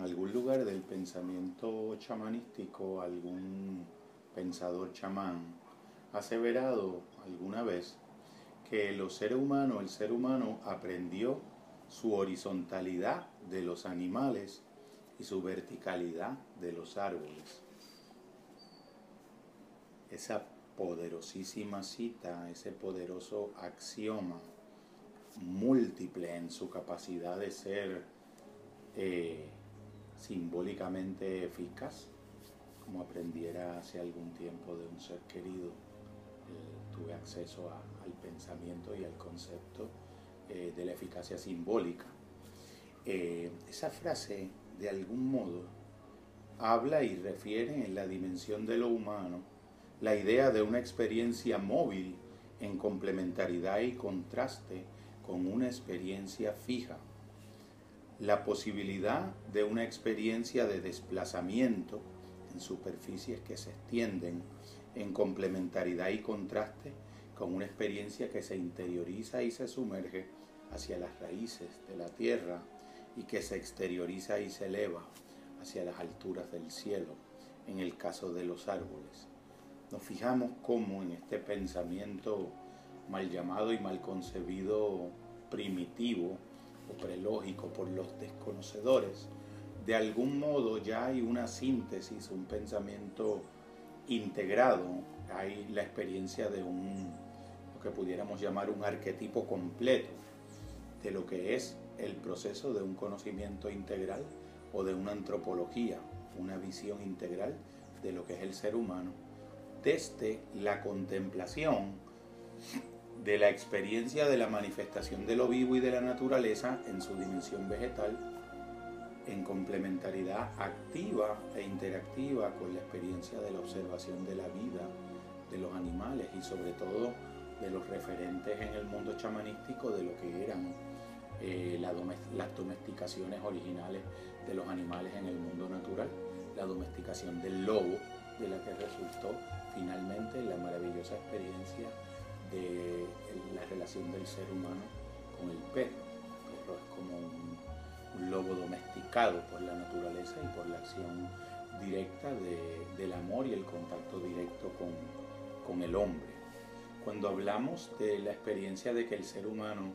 en algún lugar del pensamiento chamanístico, algún pensador chamán ha aseverado alguna vez que los seres humanos, el ser humano aprendió su horizontalidad de los animales y su verticalidad de los árboles. Esa poderosísima cita, ese poderoso axioma múltiple en su capacidad de ser eh, simbólicamente eficaz, como aprendiera hace algún tiempo de un ser querido. Eh, tuve acceso al pensamiento y al concepto eh, de la eficacia simbólica. esa frase, de algún modo, habla y refiere en la dimensión de lo humano la idea de una experiencia móvil en complementariedad y contraste con una experiencia fija la posibilidad de una experiencia de desplazamiento en superficies que se extienden en complementariedad y contraste con una experiencia que se interioriza y se sumerge hacia las raíces de la tierra y que se exterioriza y se eleva hacia las alturas del cielo, en el caso de los árboles. Nos fijamos cómo en este pensamiento mal llamado y mal concebido primitivo, prelógico por los desconocedores, de algún modo ya hay una síntesis, un pensamiento integrado, hay la experiencia de un, lo que pudiéramos llamar un arquetipo completo de lo que es el proceso de un conocimiento integral o de una antropología, una visión integral de lo que es el ser humano, desde la contemplación de la experiencia de la manifestación de lo vivo y de la naturaleza en su dimensión vegetal, en complementariedad activa e interactiva con la experiencia de la observación de la vida de los animales y sobre todo de los referentes en el mundo chamanístico de lo que eran eh, las domesticaciones originales de los animales en el mundo natural, la domesticación del lobo, de la que resultó finalmente la maravillosa experiencia de la relación del ser humano con el perro. El perro es como un, lobo domesticado por la naturaleza y por la acción directa del amor y el contacto directo con, con el hombre. Cuando hablamos de la experiencia de que el ser humano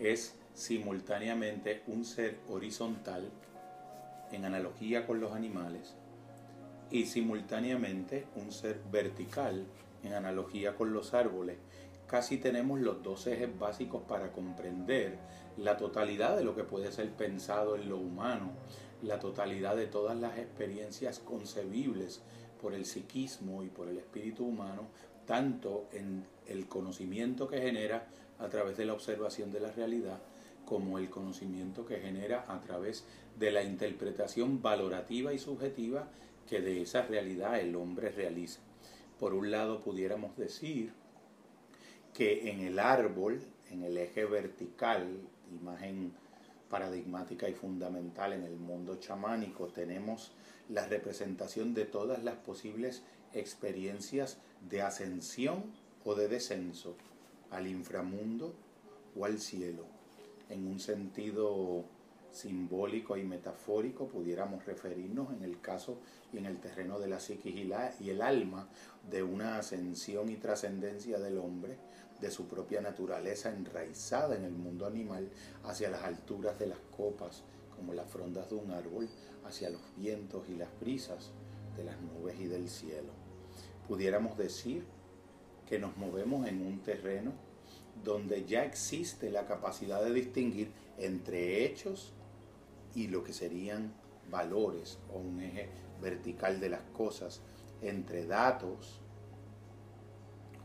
es simultáneamente un ser horizontal en analogía con los animales y simultáneamente un ser vertical en analogía con los árboles casi tenemos los dos ejes básicos para comprender la totalidad de lo que puede ser pensado en lo humano, la totalidad de todas las experiencias concebibles por el psiquismo y por el espíritu humano, tanto en el conocimiento que genera a través de la observación de la realidad, como el conocimiento que genera a través de la interpretación valorativa y subjetiva que de esa realidad el hombre realiza. Por un lado pudiéramos decir que en el árbol, en el eje vertical, imagen paradigmática y fundamental en el mundo chamánico, tenemos la representación de todas las posibles experiencias de ascensión o de descenso al inframundo o al cielo. En un sentido simbólico y metafórico pudiéramos referirnos en el caso y en el terreno de la psiquis y el alma de una ascensión y trascendencia del hombre de su propia naturaleza enraizada en el mundo animal hacia las alturas de las copas, como las frondas de un árbol, hacia los vientos y las brisas de las nubes y del cielo. Pudiéramos decir que nos movemos en un terreno donde ya existe la capacidad de distinguir entre hechos y lo que serían valores o un eje vertical de las cosas, entre datos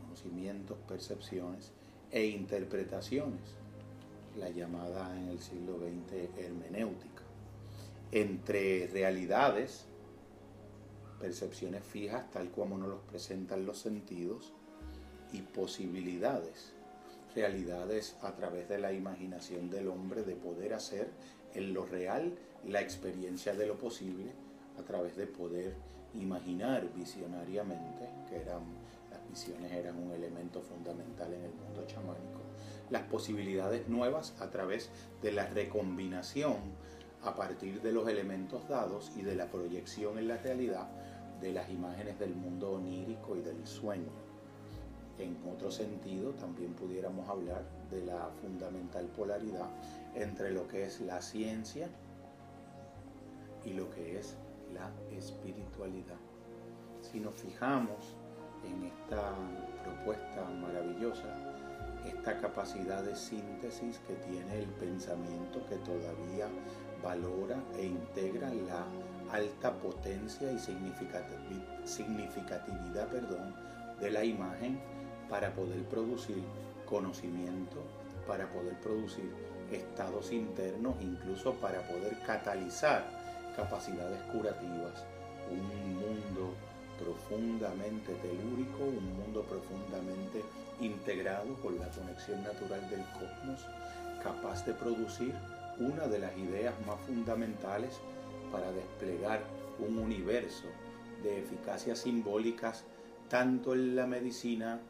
conocimientos, percepciones e interpretaciones, la llamada en el siglo XX hermenéutica, entre realidades, percepciones fijas tal como nos los presentan los sentidos, y posibilidades, realidades a través de la imaginación del hombre de poder hacer en lo real la experiencia de lo posible a través de poder imaginar visionariamente, que eran visiones eran un elemento fundamental en el mundo chamánico, las posibilidades nuevas a través de la recombinación a partir de los elementos dados y de la proyección en la realidad de las imágenes del mundo onírico y del sueño. En otro sentido, también pudiéramos hablar de la fundamental polaridad entre lo que es la ciencia y lo que es la espiritualidad. Si nos fijamos en esta propuesta maravillosa, esta capacidad de síntesis que tiene el pensamiento que todavía valora e integra la alta potencia y significatividad perdón, de la imagen para poder producir conocimiento, para poder producir estados internos, incluso para poder catalizar capacidades curativas. Un mundo profundamente telúrico, un mundo profundamente integrado con la conexión natural del cosmos, capaz de producir una de las ideas más fundamentales para desplegar un universo de eficacias simbólicas tanto en la medicina,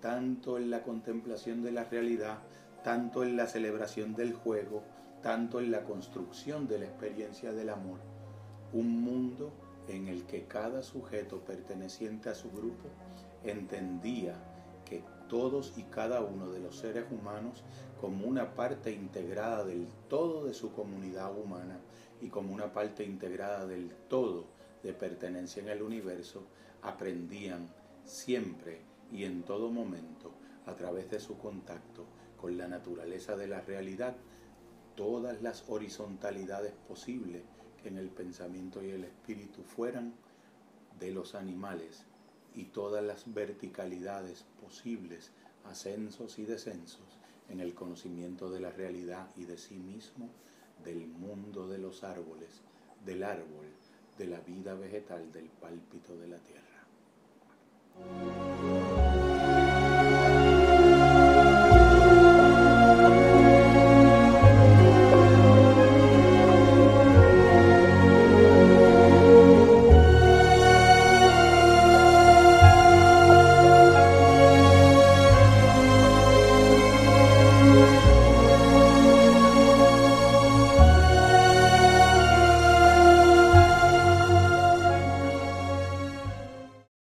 tanto en la contemplación de la realidad, tanto en la celebración del juego, tanto en la construcción de la experiencia del amor. Un mundo en el que cada sujeto perteneciente a su grupo entendía que todos y cada uno de los seres humanos como una parte integrada del todo de su comunidad humana y como una parte integrada del todo de pertenencia en el universo, aprendían siempre y en todo momento, a través de su contacto con la naturaleza de la realidad, todas las horizontalidades posibles que en el pensamiento y el espíritu fueran de los animales y todas las verticalidades posibles, ascensos y descensos en el conocimiento de la realidad y de sí mismo, del mundo de los árboles, del árbol, de la vida vegetal, del pálpito de la tierra.